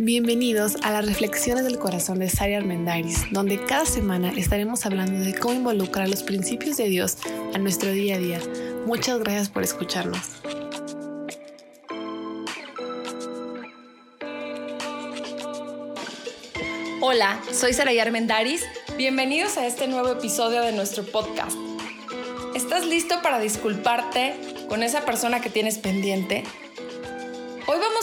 Bienvenidos a las Reflexiones del Corazón de Sari Armendariz, donde cada semana estaremos hablando de cómo involucrar los principios de Dios a nuestro día a día. Muchas gracias por escucharnos. Hola, soy Saray Armendariz. Bienvenidos a este nuevo episodio de nuestro podcast. ¿Estás listo para disculparte con esa persona que tienes pendiente?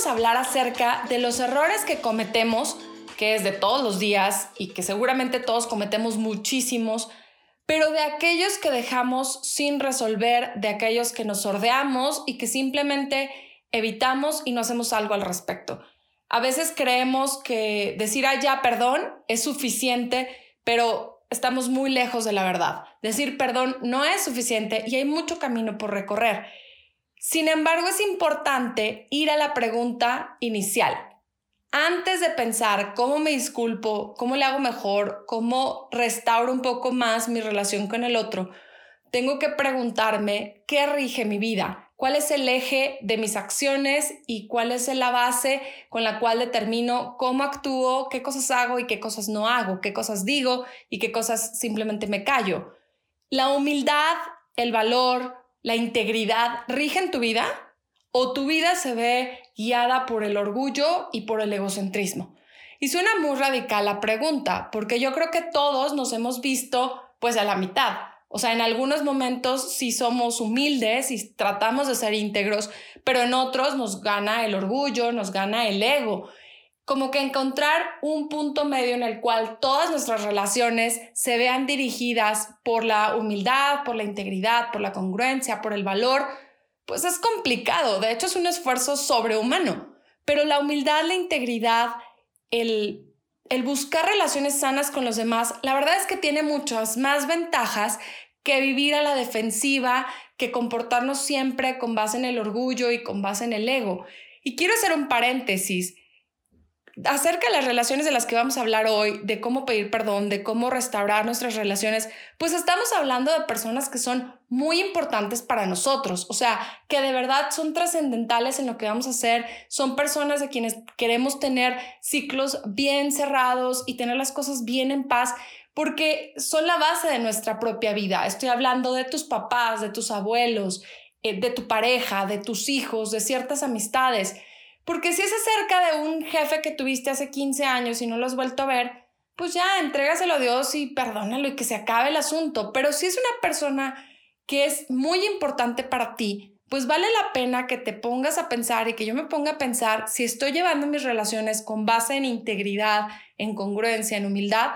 Hablar acerca de los errores que cometemos, que es de todos los días y que seguramente todos cometemos muchísimos, pero de aquellos que dejamos sin resolver, de aquellos que nos sordeamos y que simplemente evitamos y no hacemos algo al respecto. A veces creemos que decir, ah, ya, perdón, es suficiente, pero estamos muy lejos de la verdad. Decir perdón no es suficiente y hay mucho camino por recorrer. Sin embargo, es importante ir a la pregunta inicial. Antes de pensar cómo me disculpo, cómo le hago mejor, cómo restauro un poco más mi relación con el otro, tengo que preguntarme qué rige mi vida, cuál es el eje de mis acciones y cuál es la base con la cual determino cómo actúo, qué cosas hago y qué cosas no hago, qué cosas digo y qué cosas simplemente me callo. La humildad, el valor, la integridad rigen tu vida o tu vida se ve guiada por el orgullo y por el egocentrismo? Y suena muy radical la pregunta, porque yo creo que todos nos hemos visto pues a la mitad. O sea, en algunos momentos sí somos humildes y tratamos de ser íntegros, pero en otros nos gana el orgullo, nos gana el ego como que encontrar un punto medio en el cual todas nuestras relaciones se vean dirigidas por la humildad, por la integridad, por la congruencia, por el valor, pues es complicado. De hecho, es un esfuerzo sobrehumano. Pero la humildad, la integridad, el, el buscar relaciones sanas con los demás, la verdad es que tiene muchas más ventajas que vivir a la defensiva, que comportarnos siempre con base en el orgullo y con base en el ego. Y quiero hacer un paréntesis acerca de las relaciones de las que vamos a hablar hoy, de cómo pedir perdón, de cómo restaurar nuestras relaciones, pues estamos hablando de personas que son muy importantes para nosotros, o sea, que de verdad son trascendentales en lo que vamos a hacer, son personas de quienes queremos tener ciclos bien cerrados y tener las cosas bien en paz, porque son la base de nuestra propia vida. Estoy hablando de tus papás, de tus abuelos, eh, de tu pareja, de tus hijos, de ciertas amistades. Porque si es acerca de un jefe que tuviste hace 15 años y no lo has vuelto a ver, pues ya entrégaselo a Dios y perdónalo y que se acabe el asunto. Pero si es una persona que es muy importante para ti, pues vale la pena que te pongas a pensar y que yo me ponga a pensar si estoy llevando mis relaciones con base en integridad, en congruencia, en humildad,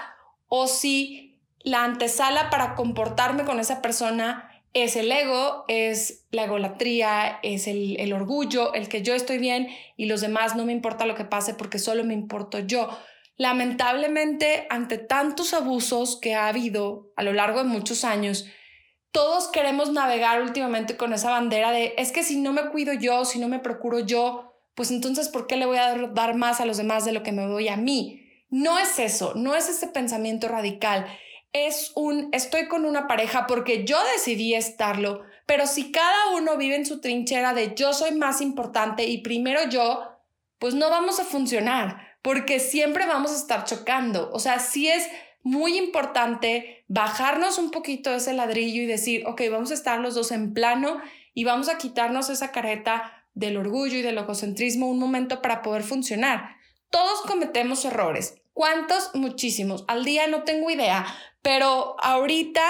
o si la antesala para comportarme con esa persona es el ego, es la egolatría, es el, orgullo, el que yo estoy bien y los demás no me importa lo que pase porque solo me importo yo. Lamentablemente, ante tantos abusos que ha habido a lo largo de muchos años, todos queremos navegar últimamente con esa bandera de es que si no me cuido yo, si no me procuro yo, pues entonces ¿por qué le voy a dar más a los demás de lo que me doy a mí? No es eso, no es ese pensamiento radical es un estoy con una pareja porque yo decidí estarlo, pero si cada uno vive en su trinchera de yo soy más importante y primero yo, pues no vamos a funcionar, porque siempre vamos a estar chocando. O sea, sí es muy importante bajarnos un poquito ese ladrillo y decir, ok, vamos a estar los dos en plano y vamos a quitarnos esa careta del orgullo y del egocentrismo un momento para poder funcionar. Todos cometemos errores. ¿Cuántos? Muchísimos. Al día no tengo idea, pero ahorita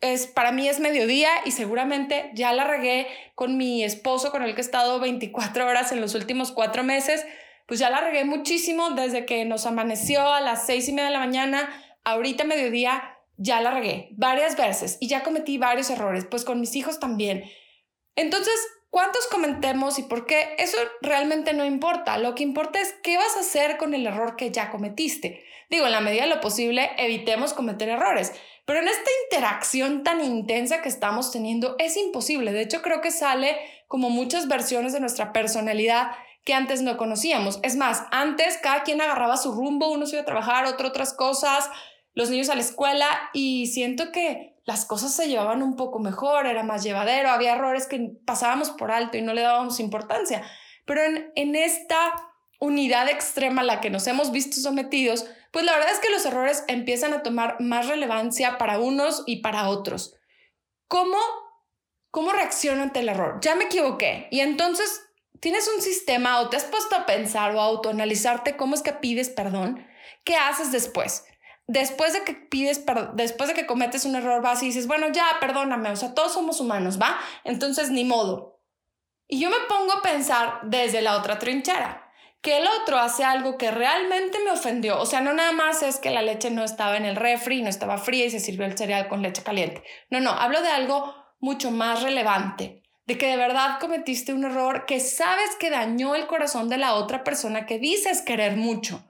es, para mí es mediodía y seguramente ya la regué con mi esposo con el que he estado 24 horas en los últimos cuatro meses. Pues ya la regué muchísimo desde que nos amaneció a las seis y media de la mañana. Ahorita mediodía ya la regué varias veces y ya cometí varios errores, pues con mis hijos también. Entonces, ¿cuántos cometemos y por qué? Eso realmente no importa. Lo que importa es qué vas a hacer con el error que ya cometiste. Digo, en la medida de lo posible, evitemos cometer errores. Pero en esta interacción tan intensa que estamos teniendo es imposible. De hecho, creo que sale como muchas versiones de nuestra personalidad que antes no conocíamos. Es más, antes cada quien agarraba su rumbo, uno se iba a trabajar, otro otras cosas, los niños a la escuela y siento que las cosas se llevaban un poco mejor, era más llevadero, había errores que pasábamos por alto y no le dábamos importancia. Pero en, en esta unidad extrema a la que nos hemos visto sometidos, pues la verdad es que los errores empiezan a tomar más relevancia para unos y para otros. ¿Cómo, cómo reacciono ante el error? Ya me equivoqué. Y entonces tienes un sistema o te has puesto a pensar o a autoanalizarte cómo es que pides perdón. ¿Qué haces después? Después de que pides, después de que cometes un error, vas y dices, bueno, ya, perdóname, o sea, todos somos humanos, ¿va? Entonces, ni modo. Y yo me pongo a pensar desde la otra trinchera que el otro hace algo que realmente me ofendió. O sea, no nada más es que la leche no estaba en el refri, no estaba fría y se sirvió el cereal con leche caliente. No, no, hablo de algo mucho más relevante, de que de verdad cometiste un error que sabes que dañó el corazón de la otra persona que dices querer mucho.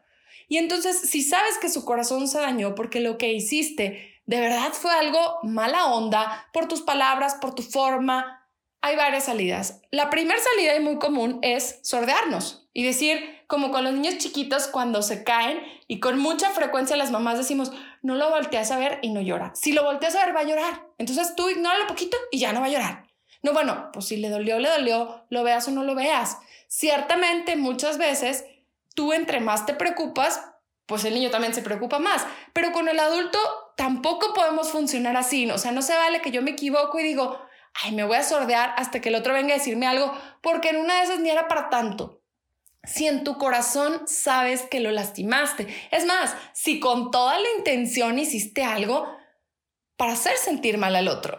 Y entonces, si sabes que su corazón se dañó porque lo que hiciste de verdad fue algo mala onda, por tus palabras, por tu forma, hay varias salidas. La primera salida y muy común es sordearnos y decir, como con los niños chiquitos cuando se caen y con mucha frecuencia las mamás decimos, no lo volteas a ver y no llora. Si lo volteas a ver va a llorar. Entonces tú ignóralo poquito y ya no va a llorar. No, bueno, pues si le dolió, le dolió, lo veas o no lo veas. Ciertamente muchas veces tú entre más te preocupas, pues el niño también se preocupa más. Pero con el adulto tampoco podemos funcionar así. O sea, no se vale que yo me equivoco y digo, ay, me voy a sordear hasta que el otro venga a decirme algo, porque en una de esas ni era para tanto si en tu corazón sabes que lo lastimaste. Es más, si con toda la intención hiciste algo para hacer sentir mal al otro.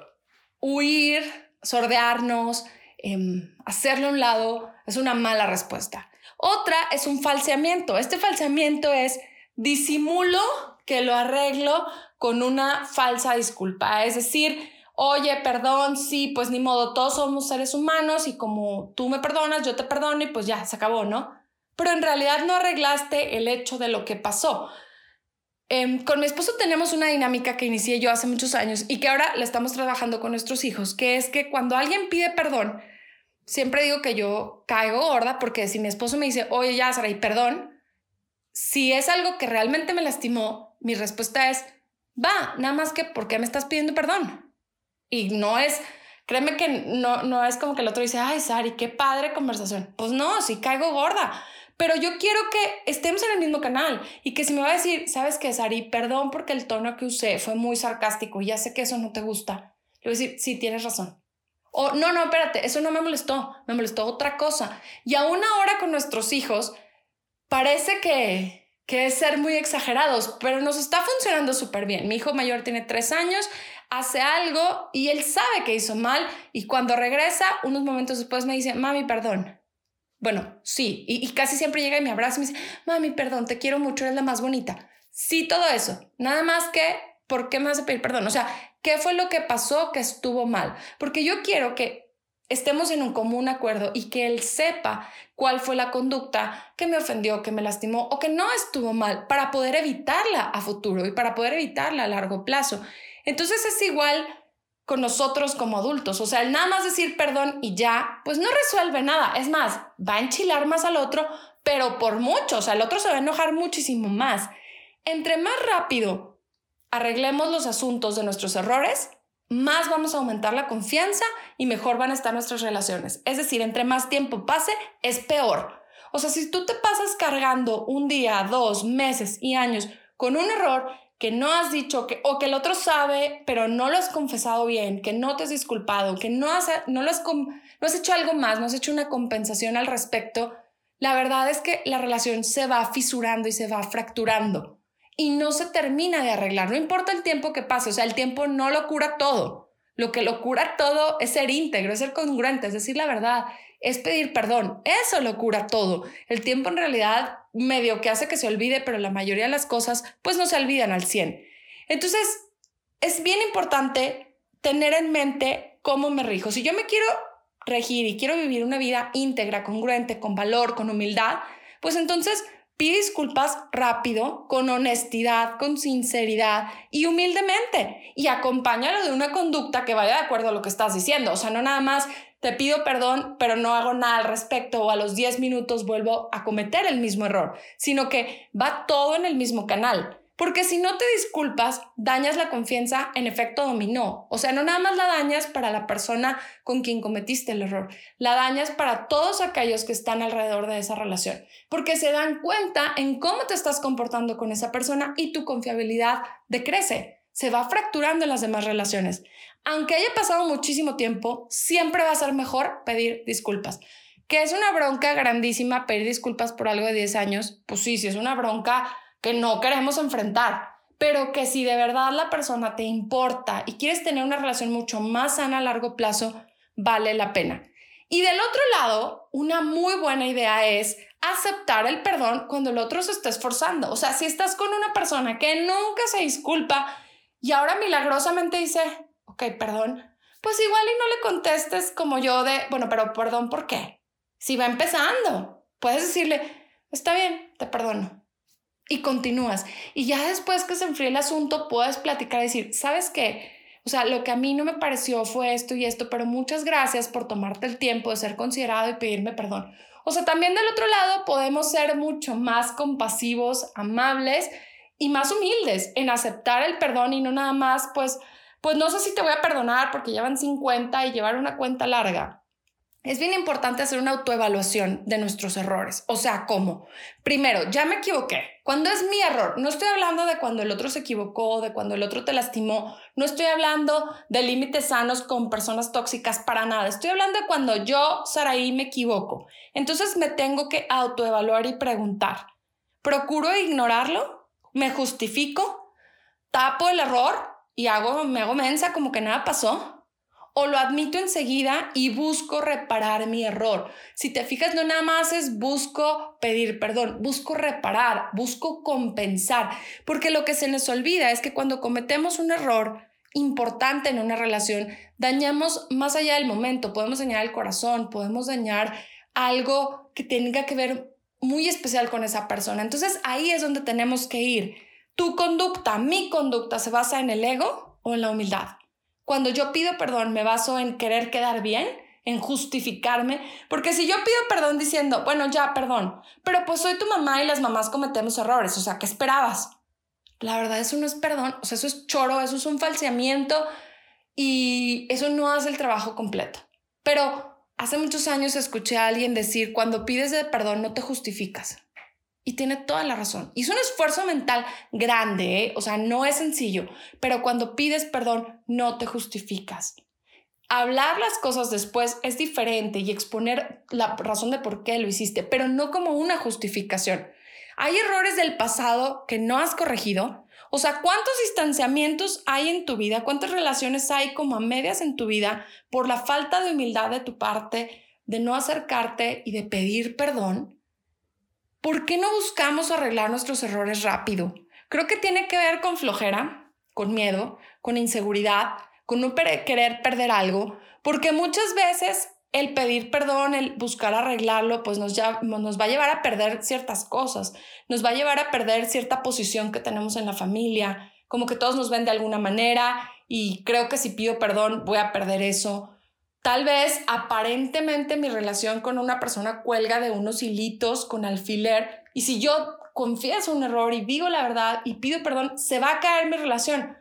Huir, sordearnos, em, hacerlo a un lado es una mala respuesta. Otra es un falseamiento. Este falseamiento es disimulo que lo arreglo con una falsa disculpa. Es decir, oye, perdón, sí, pues ni modo, todos somos seres humanos y como tú me perdonas, yo te perdono y pues ya, se acabó, ¿no? Pero en realidad no arreglaste el hecho de lo que pasó. Em, con mi esposo tenemos una dinámica que inicié yo hace muchos años y que ahora la estamos trabajando con nuestros hijos, que es que cuando alguien pide perdón, siempre digo que yo caigo gorda porque si mi esposo me dice, oye, ya, Sara, y perdón, si es algo que realmente me lastimó, mi respuesta es, va, nada más que, ¿por qué me estás pidiendo perdón? Y no es, créeme que no, no es como que el otro dice, ay, Sari, qué padre conversación. Pues no, si caigo gorda. Pero yo quiero que estemos en el mismo canal y que si me va a decir, ¿sabes qué, Sari? Perdón porque el tono que usé fue muy sarcástico y ya sé que eso no te gusta. Le voy a decir, sí, tienes razón. O no, no, espérate, eso no me molestó, me molestó otra cosa. Y aún ahora con nuestros hijos, parece que, que es ser muy exagerados, pero nos está funcionando súper bien. Mi hijo mayor tiene tres años, hace algo y él sabe que hizo mal y cuando regresa, unos momentos después me dice, mami, perdón. Bueno, sí, y, casi siempre llega y me abraza y me dice, mami, perdón, te quiero mucho, eres la más bonita. Sí, todo eso. Nada más que, ¿por qué me vas a pedir perdón? O sea, ¿qué fue lo que pasó que estuvo mal? Porque yo quiero que estemos en un común acuerdo y que él sepa cuál fue la conducta que me ofendió, que me lastimó o que no estuvo mal para poder evitarla a futuro y para poder evitarla a largo plazo. Entonces es igual con nosotros como adultos, o sea, el nada más decir perdón y ya, pues no resuelve nada. Es más, va a enchilar más al otro, pero por mucho, o sea, el otro se va a enojar muchísimo más. Entre más rápido arreglemos los asuntos de nuestros errores, más vamos a aumentar la confianza y mejor van a estar nuestras relaciones. Es decir, entre más tiempo pase, es peor. O sea, si tú te pasas cargando un día, dos meses y años con un error que no has dicho que, o que el otro sabe, pero no lo has confesado bien, que no te has disculpado, que no has, no has, no has hecho algo más, no has hecho una compensación al respecto, la verdad es que la relación se va fisurando y se va fracturando y no se termina de arreglar. No importa el tiempo que pase, o sea, el tiempo no lo cura todo. Lo que lo cura todo es ser íntegro, es ser congruente, es decir la verdad, es pedir perdón. Eso lo cura todo. El tiempo en realidad medio que hace que se olvide, pero la mayoría de las cosas pues no se olvidan al 100. Entonces, es bien importante tener en mente cómo me rijo. Si yo me quiero regir y quiero vivir una vida íntegra, congruente, con valor, con humildad, pues entonces Pide disculpas rápido, con honestidad, con sinceridad y humildemente. Y acompáñalo de una conducta que vaya de acuerdo a lo que estás diciendo. O sea, no nada más te pido perdón, pero no hago nada al respecto o a los 10 minutos vuelvo a cometer el mismo error, sino que va todo en el mismo canal. Porque si no te disculpas, dañas la confianza en efecto dominó. O sea, no nada más la dañas para la persona con quien cometiste el error, la dañas para todos aquellos que están alrededor de esa relación. Porque se dan cuenta en cómo te estás comportando con esa persona y tu confiabilidad decrece. Se va fracturando en las demás relaciones. Aunque haya pasado muchísimo tiempo, siempre va a ser mejor pedir disculpas. Que es una bronca grandísima pedir disculpas por algo de 10 años. Pues sí, sí, es una bronca que no queremos enfrentar, pero que si de verdad la persona te importa y quieres tener una relación mucho más sana a largo plazo, vale la pena. Y del otro lado, una muy buena idea es aceptar el perdón cuando el otro se está esforzando. O sea, si estás con una persona que nunca se disculpa y ahora milagrosamente dice, ok, perdón, pues igual y no le contestes como yo de, bueno, pero perdón, ¿por qué? Si va empezando, puedes decirle, está bien, te perdono y continúas. Y ya después que se enfríe el asunto, puedes platicar y decir, ¿sabes qué? O sea, lo que a mí no me pareció fue esto y esto, pero muchas gracias por tomarte el tiempo de ser considerado y pedirme perdón. O sea, también del otro lado podemos ser mucho más compasivos, amables y más humildes en aceptar el perdón y no nada más, pues, pues no sé si te voy a perdonar porque llevan 50 y llevar una cuenta larga es bien importante hacer una autoevaluación de nuestros errores. O sea, ¿cómo? Primero, ya me equivoqué. Cuando es mi error? No estoy hablando de cuando el otro se equivocó, de cuando el otro te lastimó. No estoy hablando de límites sanos con personas tóxicas para nada. Estoy hablando de cuando yo, Saraí, me equivoco. Entonces me tengo que autoevaluar y preguntar. ¿Procuro ignorarlo? ¿Me justifico? ¿Tapo el error? ¿Y hago, me hago mensa como que nada pasó? O lo admito enseguida y busco reparar mi error. Si te fijas, no nada más es busco pedir perdón, busco reparar, busco compensar, porque lo que se nos olvida es que cuando cometemos un error importante en una relación, dañamos más allá del momento, podemos dañar el corazón, podemos dañar algo que tenga que ver muy especial con esa persona. Entonces ahí es donde tenemos que ir. Tu conducta, mi conducta, se basa en el ego o en la humildad. Cuando yo pido perdón, me baso en querer quedar bien, en justificarme, porque si yo pido perdón diciendo, bueno, ya, perdón, pero pues soy tu mamá y las mamás cometemos errores, o sea, ¿qué esperabas? La verdad, eso no es perdón, o sea, eso es choro, eso es un falseamiento y eso no hace el trabajo completo. Pero hace muchos años escuché a alguien decir, cuando pides de perdón no te justificas. Y tiene toda la razón. Es un esfuerzo mental grande, ¿eh? o sea, no es sencillo, pero cuando pides perdón, no te justificas. Hablar las cosas después es diferente y exponer la razón de por qué lo hiciste, pero no como una justificación. Hay errores del pasado que no has corregido. O sea, ¿cuántos distanciamientos hay en tu vida? ¿Cuántas relaciones hay como a medias en tu vida por la falta de humildad de tu parte, de no acercarte y de pedir perdón? ¿Por qué no buscamos arreglar nuestros errores rápido? Creo que tiene que ver con flojera, con miedo, con inseguridad, con no querer perder algo, porque muchas veces el pedir perdón, el buscar arreglarlo, pues nos, ya, nos va a llevar a perder ciertas cosas, nos va a llevar a perder cierta posición que tenemos en la familia, como que todos nos ven de alguna manera y creo que si pido perdón voy a perder eso. Tal vez aparentemente mi relación con una persona cuelga de unos hilitos con alfiler y si yo confieso un error y digo la verdad y pido perdón, se va a caer mi relación.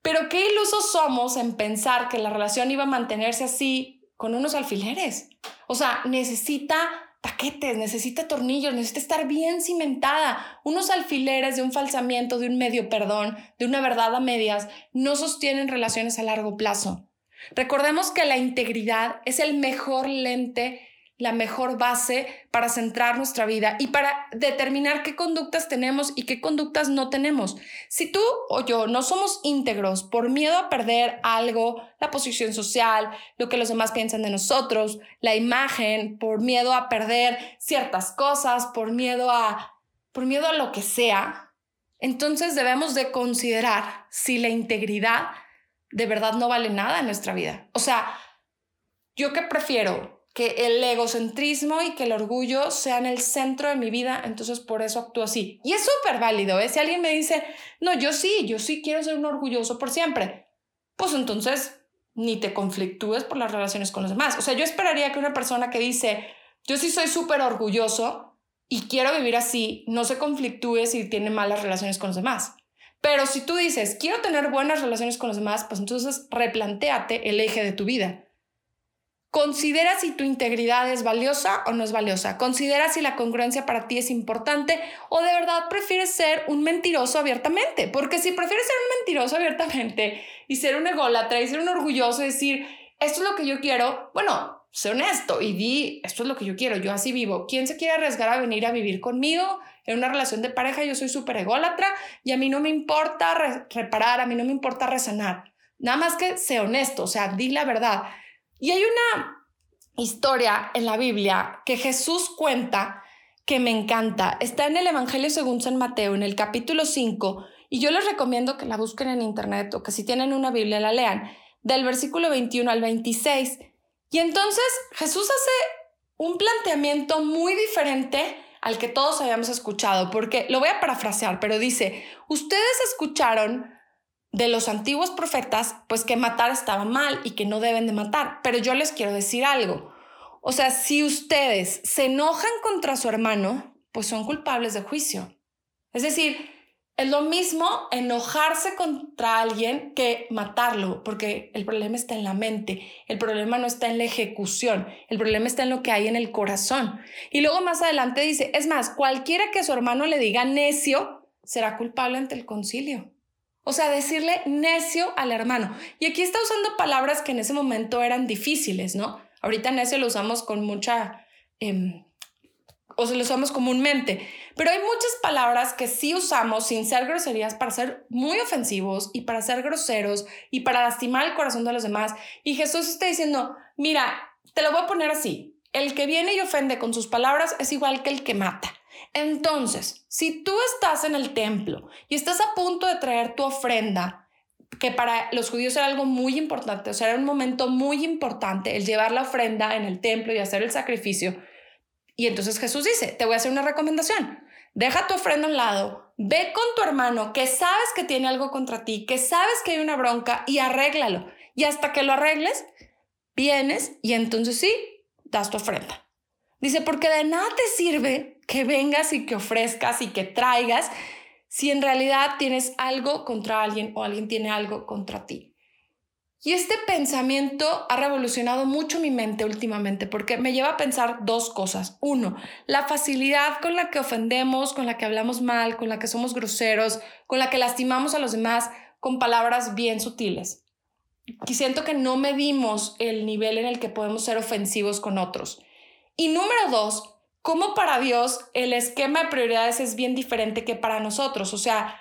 Pero qué ilusos somos en pensar que la relación iba a mantenerse así con unos alfileres. O sea, necesita taquetes, necesita tornillos, necesita estar bien cimentada. Unos alfileres de un falsamiento, de un medio perdón, de una verdad a medias, no sostienen relaciones a largo plazo. Recordemos que la integridad es el mejor lente, la mejor base para centrar nuestra vida y para determinar qué conductas tenemos y qué conductas no tenemos. Si tú o yo no somos íntegros por miedo a perder algo, la posición social, lo que los demás piensan de nosotros, la imagen, por miedo a perder ciertas cosas, por miedo a por miedo a lo que sea, entonces debemos de considerar si la integridad de verdad no vale nada en nuestra vida. O sea, yo que prefiero que el egocentrismo y que el orgullo sean el centro de mi vida, entonces por eso actúo así. Y es súper válido, ¿eh? Si alguien me dice, no, yo sí, yo sí quiero ser un orgulloso por siempre, pues entonces ni te conflictúes por las relaciones con los demás. O sea, yo esperaría que una persona que dice, yo sí soy súper orgulloso, y quiero vivir así, no se conflictúe si tiene malas relaciones con los demás. Pero si tú dices, quiero tener buenas relaciones con los demás, pues entonces replantéate el eje de tu vida. Considera si tu integridad es valiosa o no es valiosa. Considera si la congruencia para ti es importante o de verdad prefieres ser un mentiroso abiertamente. Porque si prefieres ser un mentiroso abiertamente y ser un ególatra y ser un orgulloso y decir, esto es lo que yo quiero, bueno, sé honesto y di, esto es lo que yo quiero, yo así vivo. ¿Quién se quiere arriesgar a venir a vivir conmigo en una relación de pareja? Yo soy súper ególatra y a mí no me importa reparar, a mí no me importa resanar. Nada más que sé honesto, o sea, di la verdad. Y hay una historia en la Biblia que Jesús cuenta que me encanta. Está en el Evangelio según San Mateo, en el capítulo 5, y yo les recomiendo que la busquen en internet o que si tienen una Biblia la lean, del versículo 21 al 26. Y entonces Jesús hace un planteamiento muy diferente al que todos habíamos escuchado, porque lo voy a parafrasear, pero dice, ustedes escucharon de los antiguos profetas, pues que matar estaba mal y que no deben de matar, pero yo les quiero decir algo. O sea, si ustedes se enojan contra su hermano, pues son culpables de juicio. Es decir, es lo mismo enojarse contra alguien que matarlo, porque el problema está en la mente, el problema no está en la ejecución, el problema está en lo que hay en el corazón. Y luego más adelante dice, es más, cualquiera que su hermano le diga necio será culpable ante el concilio. O sea, decirle necio al hermano. Y aquí está usando palabras que en ese momento eran difíciles, ¿no? Ahorita necio lo usamos con mucha... Em, o se lo usamos comúnmente. Pero hay muchas palabras que sí usamos sin ser groserías para ser muy ofensivos y para ser groseros y para lastimar el corazón de los demás. Y Jesús está diciendo, mira, te lo voy a poner así. El que viene y ofende con sus palabras es igual que el que mata. Entonces, si tú estás en el templo y estás a punto de traer tu ofrenda, que para los judíos era algo muy importante, o sea, era un momento muy importante el llevar la ofrenda en el templo y hacer el sacrificio, y entonces Jesús dice, te voy a hacer una recomendación. Deja tu ofrenda a un lado, ve con tu hermano que sabes que tiene algo contra ti, que sabes que hay una bronca y arréglalo. Y hasta que lo arregles, vienes y entonces sí, das tu ofrenda. Dice, porque de nada te sirve que vengas y que ofrezcas y que traigas si en realidad tienes algo contra alguien o alguien tiene algo contra ti. Y este pensamiento ha revolucionado mucho mi mente últimamente porque me lleva a pensar dos cosas. Uno, la facilidad con la que ofendemos, con la que hablamos mal, con la que somos groseros, con la que lastimamos a los demás con palabras bien sutiles. Y siento que no medimos el nivel en el que podemos ser ofensivos con otros. Y número dos, cómo para Dios el esquema de prioridades es bien diferente que para nosotros. O sea,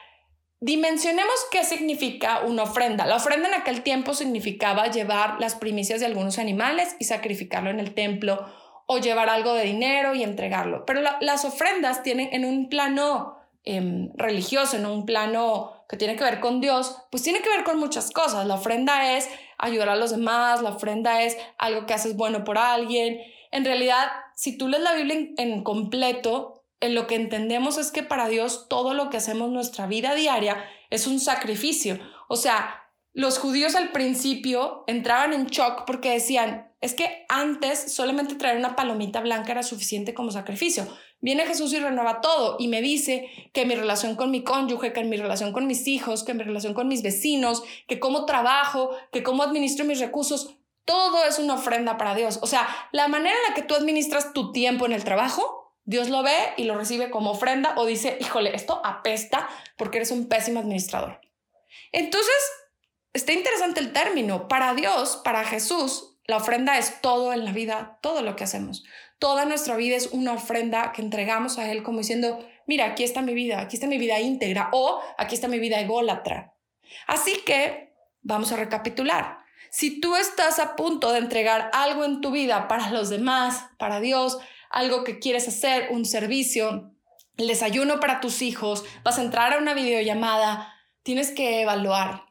Dimensionemos qué significa una ofrenda. La ofrenda en aquel tiempo significaba llevar las primicias de algunos animales y sacrificarlo en el templo o llevar algo de dinero y entregarlo. Pero las ofrendas tienen en un plano em, religioso, en un plano que tiene que ver con Dios, pues tiene que ver con muchas cosas. La ofrenda es ayudar a los demás, la ofrenda es algo que haces bueno por alguien. En realidad, si tú lees la Biblia en completo, lo que entendemos es que para Dios todo lo que hacemos en nuestra vida diaria es un sacrificio. O sea, los judíos al principio entraban en shock porque decían, es que antes solamente traer una palomita blanca era suficiente como sacrificio. Viene Jesús y renueva todo y me dice que mi relación con mi cónyuge, que mi relación con mis hijos, que mi relación con mis vecinos, que cómo trabajo, que cómo administro mis recursos, todo es una ofrenda para Dios. O sea, la manera en la que tú administras tu tiempo en el trabajo Dios lo ve y lo recibe como ofrenda o dice, híjole, esto apesta porque eres un pésimo administrador. Entonces, está interesante el término. Para Dios, para Jesús, la ofrenda es todo en la vida, todo lo que hacemos. Toda nuestra vida es una ofrenda que entregamos a Él como diciendo, mira, aquí está mi vida, aquí está mi vida íntegra o aquí está mi vida ególatra. Así que vamos a recapitular. Si tú estás a punto de entregar algo en tu vida para los demás, para Dios, algo que quieres hacer, un servicio, el desayuno para tus hijos, vas a entrar a una videollamada, tienes que evaluar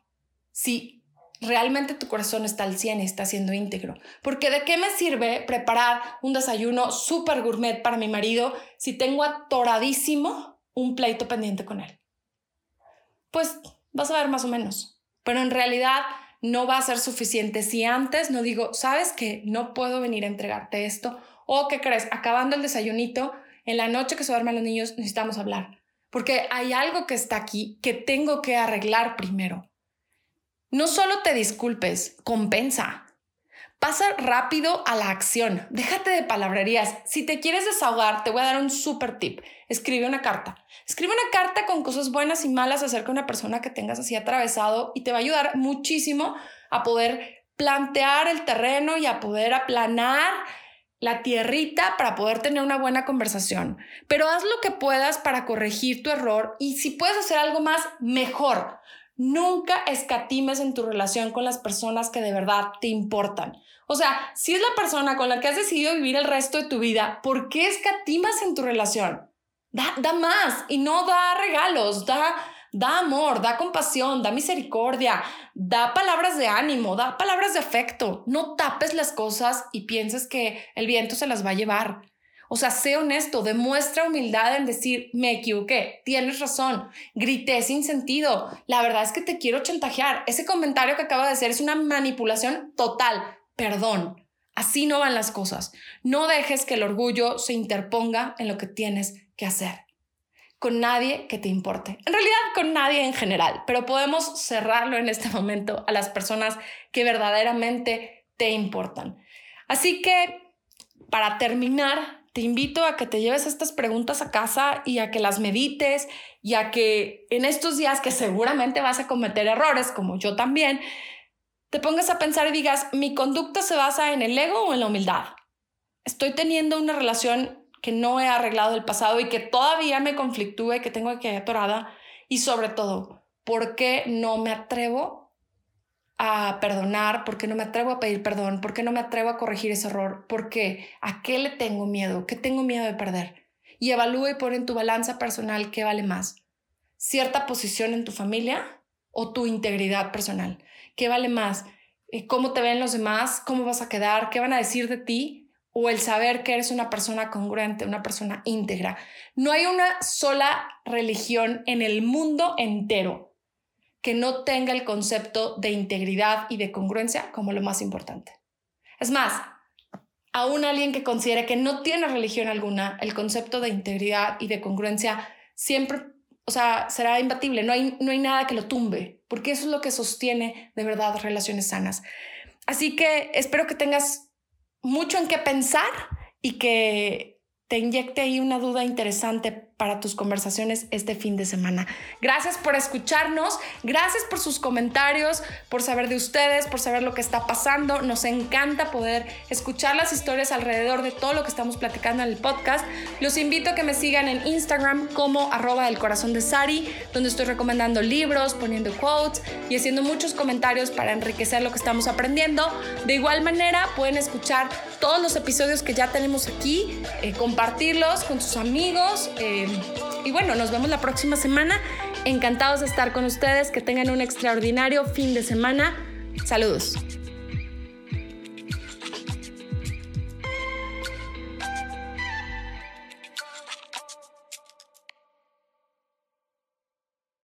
si realmente tu corazón está al 100 y está siendo íntegro. Porque de qué me sirve preparar un desayuno súper gourmet para mi marido si tengo atoradísimo un pleito pendiente con él. Pues vas a ver más o menos. Pero en realidad no va a ser suficiente si antes no digo, sabes que no puedo venir a entregarte esto o, ¿qué crees? Acabando el desayunito, en la noche que se duermen los niños, necesitamos hablar. Porque hay algo que está aquí que tengo que arreglar primero. No solo te disculpes, compensa. Pasa rápido a la acción. Déjate de palabrerías. Si te quieres desahogar, te voy a dar un super tip. Escribe una carta. Escribe una carta con cosas buenas y malas acerca de una persona que tengas así atravesado y te va a ayudar muchísimo a poder plantear el terreno y a poder aplanar la tierrita para poder tener una buena conversación. Pero haz lo que puedas para corregir tu error y si puedes hacer algo más, mejor. Nunca escatimes en tu relación con las personas que de verdad te importan. O sea, si es la persona con la que has decidido vivir el resto de tu vida, ¿por qué escatimas en tu relación? Da, da más y no da regalos, da, da amor, da compasión, da misericordia, da palabras de ánimo, da palabras de afecto. No tapes las cosas y pienses que el viento se las va a llevar. O sea, sé honesto, demuestra humildad en decir, me equivoqué, tienes razón, grité sin sentido, la verdad es que te quiero chantajear. Ese comentario que acaba de hacer es una manipulación total. Perdón. Así no van las cosas. No dejes que el orgullo se interponga en lo que tienes que hacer. Con nadie que te importe. En realidad, con nadie en general, pero podemos cerrarlo en este momento a las personas que verdaderamente te importan. Así que, para terminar, te invito a que te lleves estas preguntas a casa y a que las medites y a que en estos días que seguramente vas a cometer errores, como yo también, te pongas a pensar y digas, ¿mi conducta se basa en el ego o en la humildad? Estoy teniendo una relación que no he arreglado del pasado y que todavía me conflictúa y que tengo que atorada. Y sobre todo, ¿por qué no me atrevo a perdonar, por qué no me atrevo a pedir perdón, por qué no me atrevo a corregir ese error, por qué, a qué le tengo miedo, qué tengo miedo de perder. Y evalúa y pon en tu balanza personal qué vale más, cierta posición en tu familia o tu integridad personal, qué vale más, eh, cómo te ven los demás, cómo vas a quedar, qué van a decir de ti o el saber que eres una persona congruente, una persona íntegra. No hay una sola religión en el mundo entero que no tenga el concepto de integridad y de congruencia como lo más importante. Es más, aún alguien que considere que no tiene religión alguna, el concepto de integridad y de congruencia siempre, o sea, será imbatible, no hay, no hay nada que lo tumbe, porque eso es lo que sostiene de verdad relaciones sanas. Así que espero que tengas mucho en qué pensar y que te inyecte ahí una duda interesante para tus conversaciones este fin de semana. Gracias por escucharnos, gracias por sus comentarios, por saber de ustedes, por saber lo que está pasando. Nos encanta poder escuchar las historias alrededor de todo lo que estamos platicando en el podcast. Los invito a que me sigan en Instagram como arroba del corazón de Sari, donde estoy recomendando libros, poniendo quotes y haciendo muchos comentarios para enriquecer lo que estamos aprendiendo. De igual manera, pueden escuchar todos los episodios que ya tenemos aquí, eh, compartirlos con sus amigos. Eh, y bueno, nos vemos la próxima semana. Encantados de estar con ustedes. Que tengan un extraordinario fin de semana. Saludos.